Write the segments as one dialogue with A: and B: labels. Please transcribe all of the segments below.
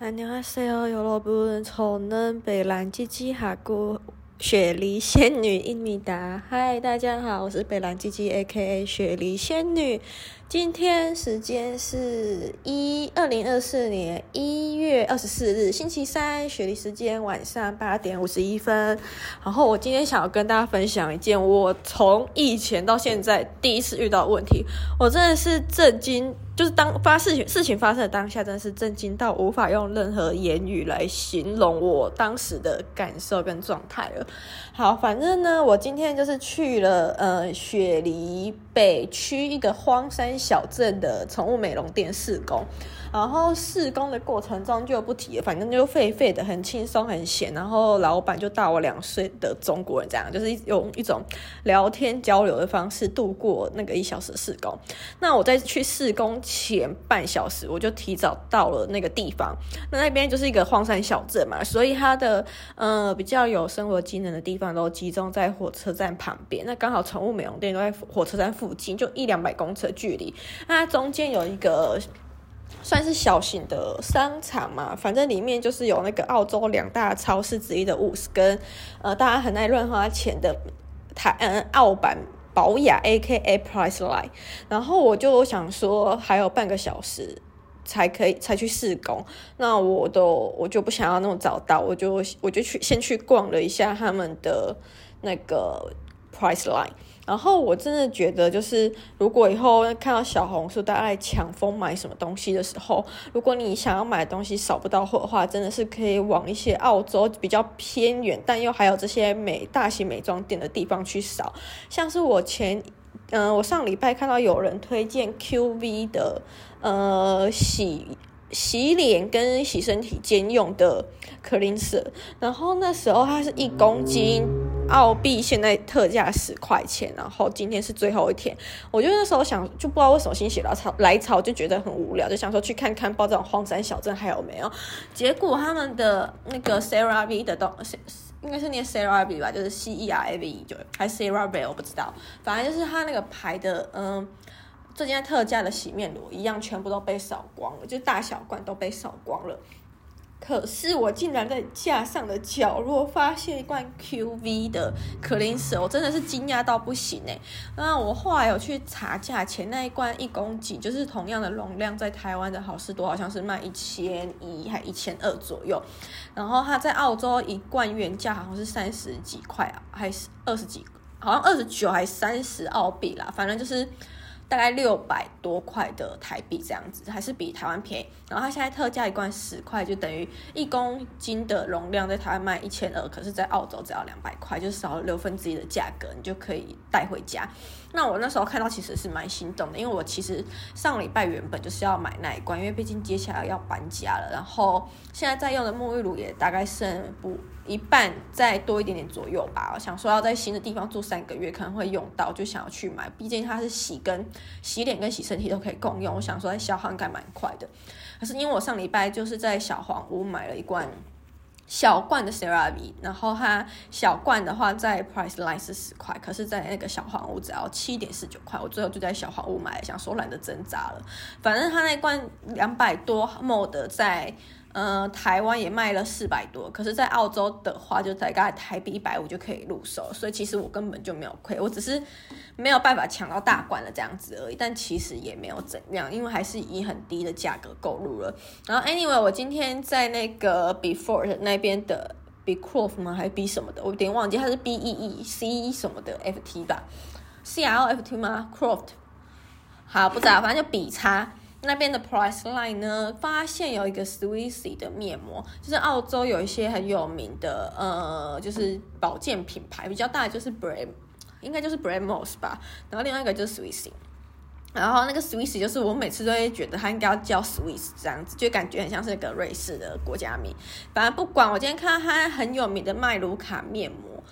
A: 안녕하세요，여러분，저는北兰鸡鸡哈姑雪梨仙女伊米达。嗨，大家好，我是北兰鸡鸡 A.K.A 雪梨仙女。 今天时间是一二零二四年一月二十四日星期三，雪梨时间晚上八点五十一分。然后我今天想要跟大家分享一件我从以前到现在第一次遇到问题，我真的是震惊。就是当发事情事情发生的当下，真的是震惊到无法用任何言语来形容我当时的感受跟状态了。好，反正呢，我今天就是去了呃雪梨北区一个荒山小镇的宠物美容店试工。然后试工的过程中就不提了，反正就废废的，很轻松很闲。然后老板就大我两岁的中国人，这样就是用一种聊天交流的方式度过那个一小时试工。那我在去试工前半小时，我就提早到了那个地方。那那边就是一个荒山小镇嘛，所以它的呃比较有生活机能的地方都集中在火车站旁边。那刚好宠物美容店都在火车站附近，就一两百公尺距离。那中间有一个。算是小型的商场嘛，反正里面就是有那个澳洲两大超市之一的 Woos，跟呃大家很爱乱花钱的台嗯澳版保雅 AKA Priceline，然后我就想说还有半个小时才可以才去试工，那我都我就不想要那么早到，我就我就去先去逛了一下他们的那个 Priceline。然后我真的觉得，就是如果以后看到小红书大家在抢疯买什么东西的时候，如果你想要买的东西扫不到货的话，真的是可以往一些澳洲比较偏远，但又还有这些美大型美妆店的地方去扫。像是我前，嗯、我上礼拜看到有人推荐 QV 的，呃，洗。洗脸跟洗身体兼用的 cleanser，然后那时候它是一公斤澳币，现在特价十块钱。然后今天是最后一天，我就那时候想，就不知道为什么心血来潮，来潮就觉得很无聊，就想说去看看，不知道这种荒山小镇还有没有。结果他们的那个 CeraVe 的东西，应该是念 CeraVe 吧，就是 C E R A V 就还是 CeraVe，我不知道，反正就是它那个牌的，嗯。这件特价的洗面乳一样，全部都被扫光了，就大小罐都被扫光了。可是我竟然在架上的角落发现一罐 QV 的 cleanse，我真的是惊讶到不行哎！那我后来有去查价钱，那一罐一公斤就是同样的容量，在台湾的好事多好像是卖一千一还一千二左右，然后它在澳洲一罐原价好像是三十几块啊，还是二十几，好像二十九还三十澳币啦，反正就是。大概六百多块的台币这样子，还是比台湾便宜。然后它现在特价一罐十块，就等于一公斤的容量，在台湾卖一千二，可是在澳洲只要两百块，就少了六分之一的价格，你就可以带回家。那我那时候看到其实是蛮心动的，因为我其实上礼拜原本就是要买那一罐，因为毕竟接下来要搬家了。然后现在在用的沐浴乳也大概剩不。一半再多一点点左右吧，我想说要在新的地方住三个月，可能会用到，就想要去买。毕竟它是洗跟洗脸跟洗身体都可以共用，我想说在消耗应该蛮快的。可是因为我上礼拜就是在小黄屋买了一罐小罐的 CeraVe，然后它小罐的话在 Priceline 是十块，可是在那个小黄屋只要七点四九块，我最后就在小黄屋买，想说懒得挣扎了，反正它那罐两百多 ml 在。呃，台湾也卖了四百多，可是，在澳洲的话，就大概台币一百五就可以入手，所以其实我根本就没有亏，我只是没有办法抢到大罐的这样子而已。但其实也没有怎样，因为还是以很低的价格购入了。然后，anyway，我今天在那个 Before 那边的 Becroft 吗？还是 B 什么的？我有点忘记，它是 B E E C 什么的 F T 吧？c l f t 吗？Croft，好，不知道，反正就比差。那边的 Priceline 呢，发现有一个 Swissy 的面膜，就是澳洲有一些很有名的，呃，就是保健品牌，比较大的就是 Brand，应该就是 Bramos 吧，然后另外一个就是 Swissy，然后那个 Swissy 就是我每次都会觉得它应该要叫 Swiss 这样子，就感觉很像是一个瑞士的国家名，反正不管，我今天看到它很有名的麦卢卡面膜。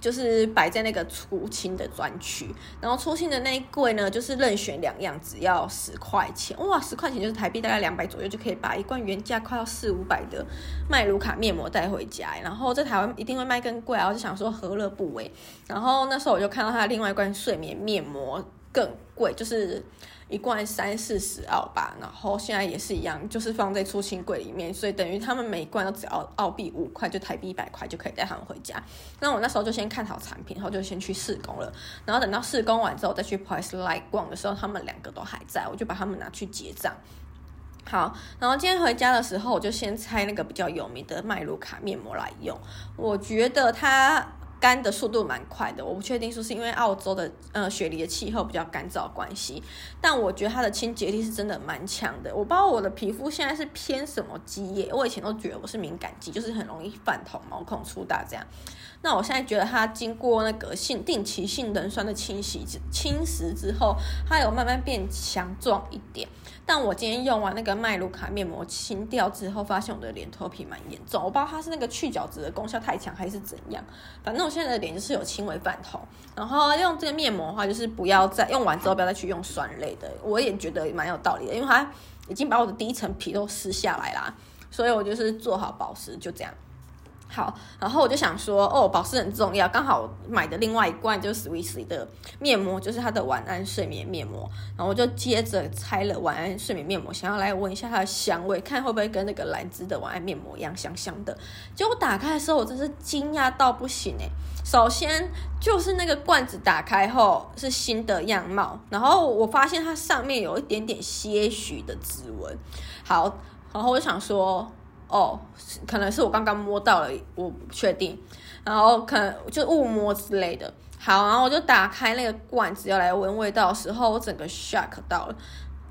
A: 就是摆在那个出清的专区，然后出清的那一柜呢，就是任选两样，只要十块钱，哇，十块钱就是台币大概两百左右，就可以把一罐原价快要四五百的麦卢卡面膜带回家。然后在台湾一定会卖更贵啊，我就想说何乐不为。然后那时候我就看到它另外一罐睡眠面膜更贵，就是。一罐三四十澳吧，然后现在也是一样，就是放在出清柜里面，所以等于他们每一罐都只要澳币五块，就台币一百块就可以带他们回家。那我那时候就先看好产品，然后就先去试工了，然后等到试工完之后再去 Priceline 逛的时候，他们两个都还在，我就把他们拿去结账。好，然后今天回家的时候，我就先拆那个比较有名的麦卢卡面膜来用，我觉得它。干的速度蛮快的，我不确定说是因为澳洲的呃雪梨的气候比较干燥关系，但我觉得它的清洁力是真的蛮强的。我不知道我的皮肤现在是偏什么肌液，我以前都觉得我是敏感肌，就是很容易泛红、毛孔粗大这样。那我现在觉得它经过那个性定期性能酸的清洗侵蚀之后，它有慢慢变强壮一点。但我今天用完那个麦卢卡面膜清掉之后，发现我的脸脱皮蛮严重。我不知道它是那个去角质的功效太强还是怎样，反正我现在的脸就是有轻微泛红。然后用这个面膜的话，就是不要再用完之后不要再去用酸类的。我也觉得蛮有道理的，因为它已经把我的第一层皮都撕下来啦，所以我就是做好保湿，就这样。好，然后我就想说，哦，保湿很重要。刚好买的另外一罐就是 Swiss 的面膜，就是它的晚安睡眠面膜。然后我就接着拆了晚安睡眠面膜，想要来闻一下它的香味，看会不会跟那个兰芝的晚安面膜一样香香的。结果打开的时候，我真是惊讶到不行诶。首先就是那个罐子打开后是新的样貌，然后我发现它上面有一点点些许的指纹。好，然后我就想说。哦，可能是我刚刚摸到了，我不确定，然后可能就误摸之类的。好，然后我就打开那个罐子要来闻味道的时候，我整个 shock 到了，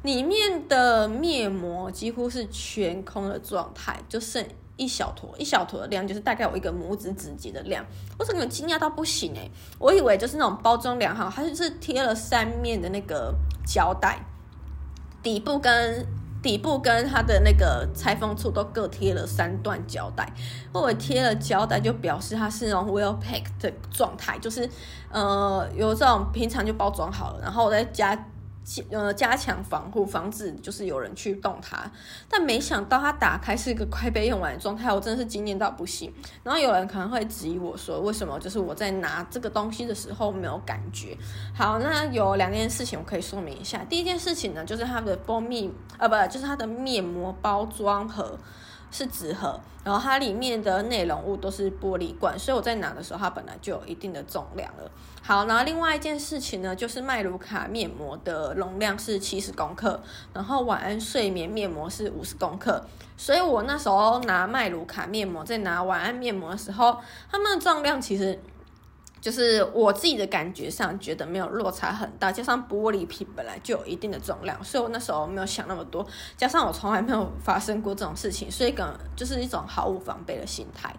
A: 里面的面膜几乎是全空的状态，就剩一小坨，一小坨的量，就是大概有一个拇指指节的量。我整个惊讶到不行诶，我以为就是那种包装良好，它就是贴了三面的那个胶带，底部跟。底部跟它的那个拆封处都各贴了三段胶带，我贴了胶带就表示它是那种 well packed 的状态，就是呃有这种平常就包装好了，然后我在家。呃，加强防护，防止就是有人去动它。但没想到它打开是一个快被用完的状态，我真的是惊艳到不行。然后有人可能会质疑我说，为什么就是我在拿这个东西的时候没有感觉？好，那有两件事情我可以说明一下。第一件事情呢，就是它的蜂蜜，呃，不，就是它的面膜包装盒。是纸盒，然后它里面的内容物都是玻璃罐，所以我在拿的时候，它本来就有一定的重量了。好，然后另外一件事情呢，就是麦卢卡面膜的容量是七十公克，然后晚安睡眠面膜是五十公克，所以我那时候拿麦卢卡面膜，在拿晚安面膜的时候，它们的重量其实。就是我自己的感觉上觉得没有落差很大，加上玻璃瓶本来就有一定的重量，所以我那时候没有想那么多。加上我从来没有发生过这种事情，所以可就是一种毫无防备的心态。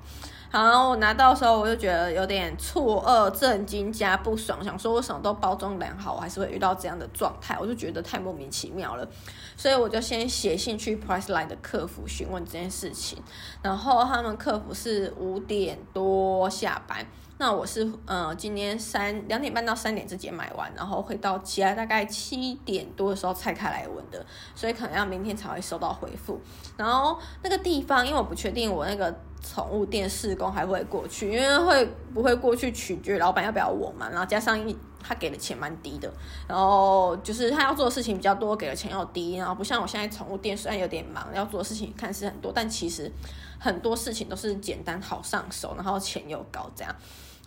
A: 好，然后我拿到的时候我就觉得有点错愕、震惊加不爽，想说为什么都包装良好，我还是会遇到这样的状态，我就觉得太莫名其妙了。所以我就先写信去 Priceline 的客服询问这件事情，然后他们客服是五点多下班。那我是呃，今天三两点半到三点之间买完，然后会到家大概七点多的时候拆开来闻的，所以可能要明天才会收到回复。然后那个地方，因为我不确定我那个宠物店试工还会过去，因为会不会过去取决老板要不要我嘛。然后加上他给的钱蛮低的，然后就是他要做的事情比较多，给的钱又低，然后不像我现在宠物店虽然有点忙，要做的事情看似很多，但其实很多事情都是简单好上手，然后钱又高这样。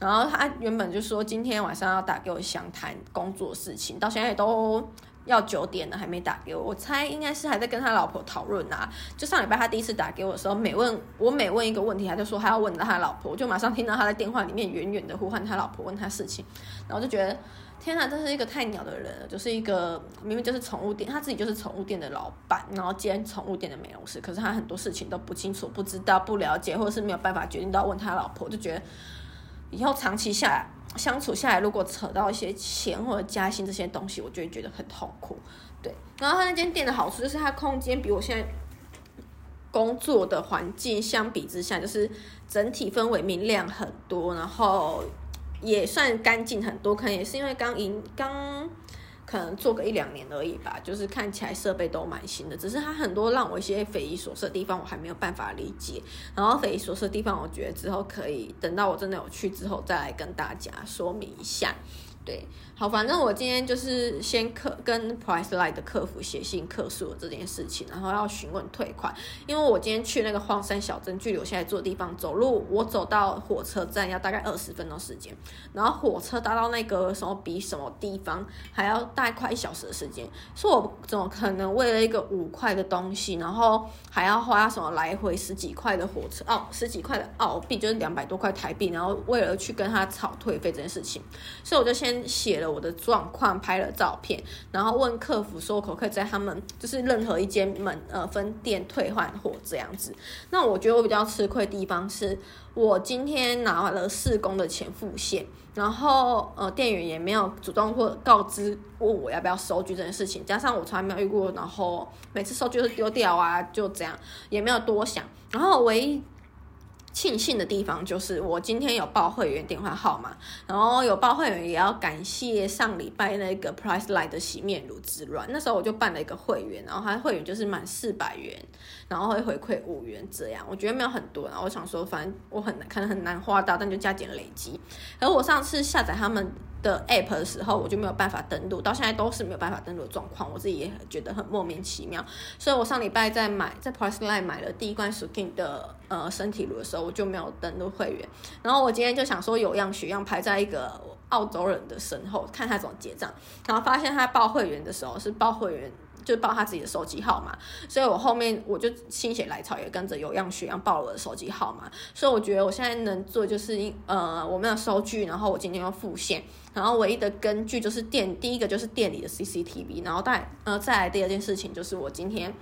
A: 然后他原本就说今天晚上要打给我详谈工作事情，到现在也都要九点了还没打给我，我猜应该是还在跟他老婆讨论啊。就上礼拜他第一次打给我的时候，每问我每问一个问题，他就说他要问到他老婆，我就马上听到他在电话里面远远的呼唤他老婆问他事情，然后就觉得天呐，这是一个太鸟的人了，就是一个明明就是宠物店，他自己就是宠物店的老板，然后兼宠物店的美容师，可是他很多事情都不清楚、不知道、不了解，或者是没有办法决定到问他老婆，就觉得。以后长期下来相处下来，如果扯到一些钱或者加薪这些东西，我就会觉得很痛苦。对，然后他那间店的好处就是它空间比我现在工作的环境相比之下，就是整体氛围明亮很多，然后也算干净很多。可能也是因为刚赢刚。可能做个一两年而已吧，就是看起来设备都蛮新的，只是它很多让我一些匪夷所思的地方，我还没有办法理解。然后匪夷所思的地方，我觉得之后可以等到我真的有去之后再来跟大家说明一下。对，好，反正我今天就是先客跟 Priceline 的客服写信客诉了这件事情，然后要询问退款，因为我今天去那个荒山小镇，距离我现在住的地方走路，我走到火车站要大概二十分钟时间，然后火车搭到那个什么比什么地方还要大概快一小时的时间，所以我怎么可能为了一个五块的东西，然后还要花什么来回十几块的火车哦，十几块的澳币就是两百多块台币，然后为了去跟他吵退费这件事情，所以我就先。写我的状况，拍了照片，然后问客服说可不可以在他们就是任何一间门呃分店退换货这样子。那我觉得我比较吃亏的地方是我今天拿了四公的钱付现，然后呃店员也没有主动或告知问我要不要收据这件事情，加上我从来没有遇过，然后每次收据都丢掉啊，就这样也没有多想，然后唯一。庆幸的地方就是我今天有报会员电话号码，然后有报会员也要感谢上礼拜那个 Price Light 的洗面乳之乱，那时候我就办了一个会员，然后他会员就是满四百元，然后会回馈五元这样，我觉得没有很多，然后我想说反正我很可能很难花到，但就加减累积，而我上次下载他们。的 app 的时候，我就没有办法登录，到现在都是没有办法登录的状况，我自己也觉得很莫名其妙。所以我上礼拜在买在 Priceline 买了第一罐 Skin 的呃身体乳的时候，我就没有登录会员。然后我今天就想说有样学样，排在一个澳洲人的身后，看他怎么结账，然后发现他报会员的时候是报会员。就报他自己的手机号码，所以我后面我就心血来潮也跟着有样学样报了我的手机号码，所以我觉得我现在能做就是呃我没有收据，然后我今天要付现，然后唯一的根据就是店第一个就是店里的 CCTV，然后再呃再来第二件事情就是我今天。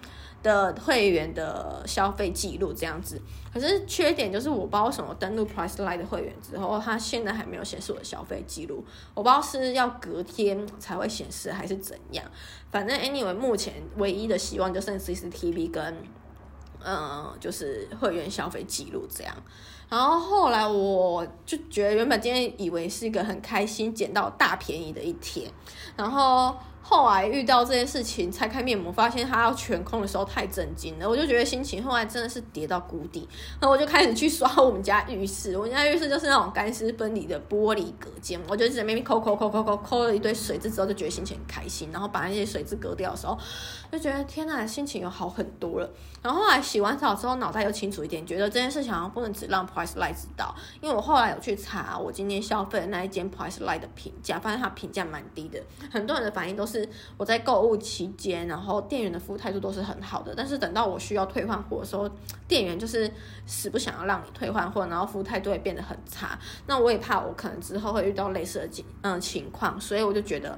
A: 的会员的消费记录这样子，可是缺点就是我不知道什么登录 Priceline 的会员之后，它现在还没有显示我的消费记录，我不知道是要隔天才会显示还是怎样。反正 anyway，目前唯一的希望就剩 CCTV 跟，嗯，就是会员消费记录这样。然后后来我就觉得原本今天以为是一个很开心捡到大便宜的一天，然后。后来遇到这件事情，拆开面膜发现它要全空的时候太震惊了，我就觉得心情后来真的是跌到谷底。然后我就开始去刷我们家浴室，我们家浴室就是那种干湿分离的玻璃隔间，我就在那边抠抠抠抠抠抠了一堆水渍之后，就觉得心情很开心。然后把那些水渍隔掉的时候，就觉得天呐，心情又好很多了。然后后来洗完澡之后，脑袋又清楚一点，觉得这件事情好像不能只让 Priceline 知道，因为我后来有去查我今天消费的那一间 Priceline 的评价，发现它评价蛮低的，很多人的反应都是我在购物期间，然后店员的服务态度都是很好的，但是等到我需要退换货的时候，店员就是死不想要让你退换货，然后服务态度也变得很差。那我也怕我可能之后会遇到类似的情嗯情况，所以我就觉得。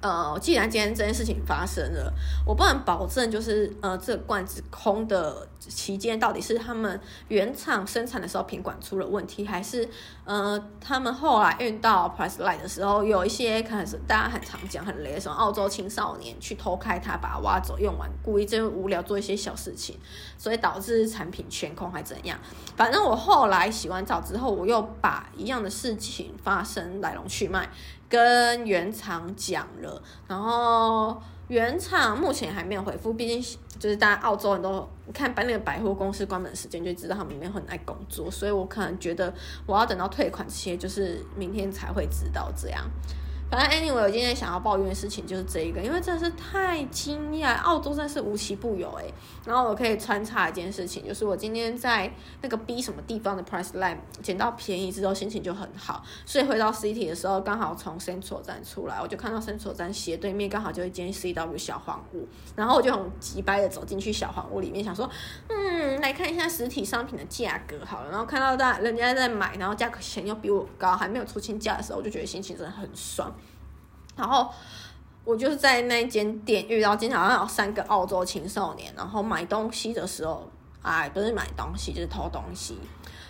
A: 呃，既然今天这件事情发生了，我不能保证就是呃，这罐子空的期间到底是他们原厂生产的时候品管出了问题，还是呃，他们后来运到 Priceline 的时候有一些可能是大家很常讲很雷的什么澳洲青少年去偷开它，把它挖走用完，故意就无聊做一些小事情，所以导致产品全空还怎样？反正我后来洗完澡之后，我又把一样的事情发生来龙去脉。跟原厂讲了，然后原厂目前还没有回复，毕竟就是大家澳洲人都看把那个百货公司关门时间就知道他们没有很爱工作，所以我可能觉得我要等到退款这些，就是明天才会知道这样。反正 anyway，我今天想要抱怨的事情就是这一个，因为真的是太惊讶，澳洲真的是无奇不有诶。然后我可以穿插一件事情，就是我今天在那个 B 什么地方的 Priceline 捡到便宜之后，心情就很好。所以回到 City 的时候，刚好从 Central 站出来，我就看到 Central 站斜对面刚好就一间 CW 小黄屋，然后我就很急掰的走进去小黄屋里面，想说，嗯，来看一下实体商品的价格好了。然后看到大人家在买，然后价格钱又比我高，还没有出清价的时候，我就觉得心情真的很爽。然后我就是在那间店遇到，经常好像有三个澳洲青少年，然后买东西的时候，哎，不是买东西，就是偷东西。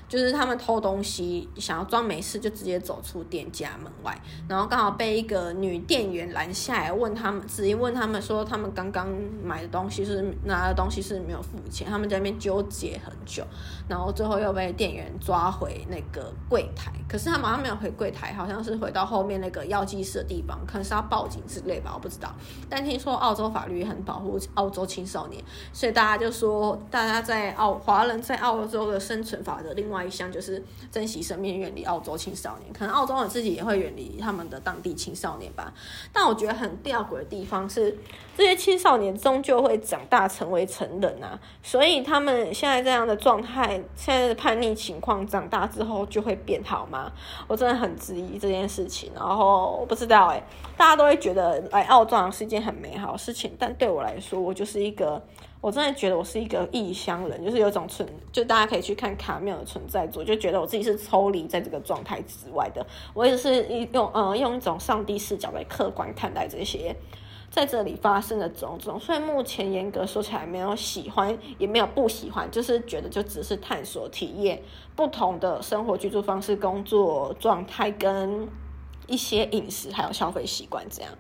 A: 就是他们偷东西，想要装没事，就直接走出店家门外，然后刚好被一个女店员拦下来，问他们，直接问他们说，他们刚刚买的东西是拿的东西是没有付钱，他们在那边纠结很久，然后最后又被店员抓回那个柜台，可是他马上没有回柜台，好像是回到后面那个药剂室的地方，可能是要报警之类吧，我不知道。但听说澳洲法律很保护澳洲青少年，所以大家就说，大家在澳华人在澳洲的生存法则另外。外一项就是珍惜生命，远离澳洲青少年。可能澳洲人自己也会远离他们的当地青少年吧。但我觉得很吊诡的地方是，这些青少年终究会长大成为成人啊。所以他们现在这样的状态，现在的叛逆情况，长大之后就会变好吗？我真的很质疑这件事情。然后我不知道哎、欸，大家都会觉得来澳洲是一件很美好的事情，但对我来说，我就是一个。我真的觉得我是一个异乡人，就是有种存，就大家可以去看卡缪的存在主，就觉得我自己是抽离在这个状态之外的。我也是用呃用一种上帝视角来客观看待这些在这里发生的种种。所以目前严格说起来，没有喜欢，也没有不喜欢，就是觉得就只是探索体验不同的生活居住方式、工作状态跟一些饮食还有消费习惯这样。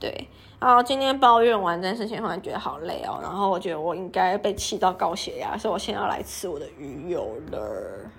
A: 对，然后今天抱怨完这件事情，忽然觉得好累哦。然后我觉得我应该被气到高血压，所以我现在要来吃我的鱼油了。